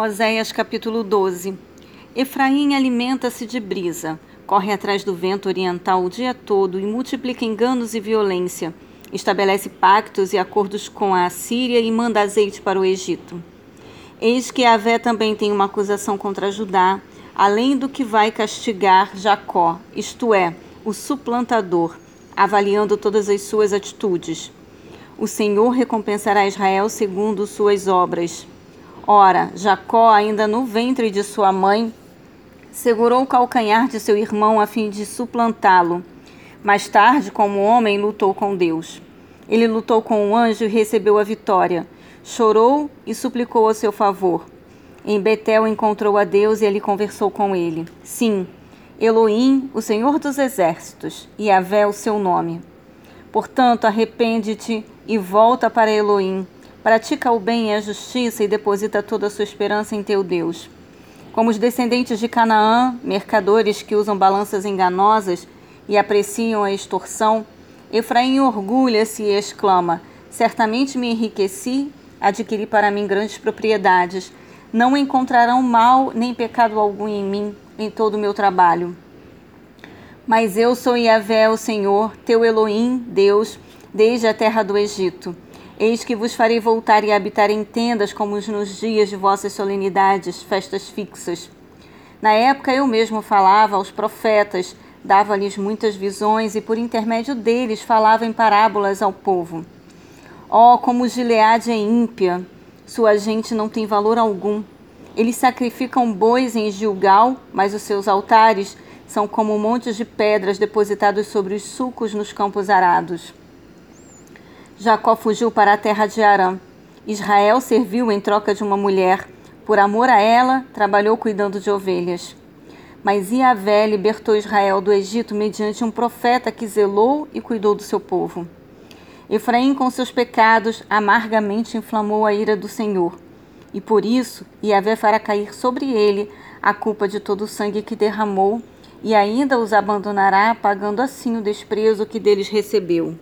Oséias capítulo 12 Efraim alimenta-se de brisa, corre atrás do vento oriental o dia todo e multiplica enganos e violência. Estabelece pactos e acordos com a Assíria e manda azeite para o Egito. Eis que Avé também tem uma acusação contra Judá, além do que vai castigar Jacó, isto é, o suplantador, avaliando todas as suas atitudes. O Senhor recompensará Israel segundo suas obras. Ora, Jacó, ainda no ventre de sua mãe, segurou o calcanhar de seu irmão a fim de suplantá-lo. Mais tarde, como homem, lutou com Deus. Ele lutou com o anjo e recebeu a vitória. Chorou e suplicou a seu favor. Em Betel encontrou a Deus e ele conversou com ele. Sim, Elohim, o Senhor dos exércitos, e Yahvé o seu nome. Portanto, arrepende-te e volta para Elohim Pratica o bem e a justiça e deposita toda a sua esperança em teu Deus. Como os descendentes de Canaã, mercadores que usam balanças enganosas e apreciam a extorsão, Efraim orgulha-se e exclama: Certamente me enriqueci, adquiri para mim grandes propriedades. Não encontrarão mal nem pecado algum em mim, em todo o meu trabalho. Mas eu sou Yahvé, o Senhor, teu Elohim, Deus, desde a terra do Egito. Eis que vos farei voltar e habitar em tendas, como nos dias de vossas solenidades, festas fixas. Na época eu mesmo falava aos profetas, dava-lhes muitas visões e por intermédio deles falava em parábolas ao povo. Oh, como Gileade é ímpia! Sua gente não tem valor algum. Eles sacrificam bois em Gilgal, mas os seus altares são como montes de pedras depositados sobre os sulcos nos campos arados. Jacó fugiu para a terra de Arã. Israel serviu em troca de uma mulher. Por amor a ela, trabalhou cuidando de ovelhas. Mas Iavé libertou Israel do Egito mediante um profeta que zelou e cuidou do seu povo. Efraim, com seus pecados, amargamente inflamou a ira do Senhor. E por isso, Iavé fará cair sobre ele a culpa de todo o sangue que derramou, e ainda os abandonará, pagando assim o desprezo que deles recebeu.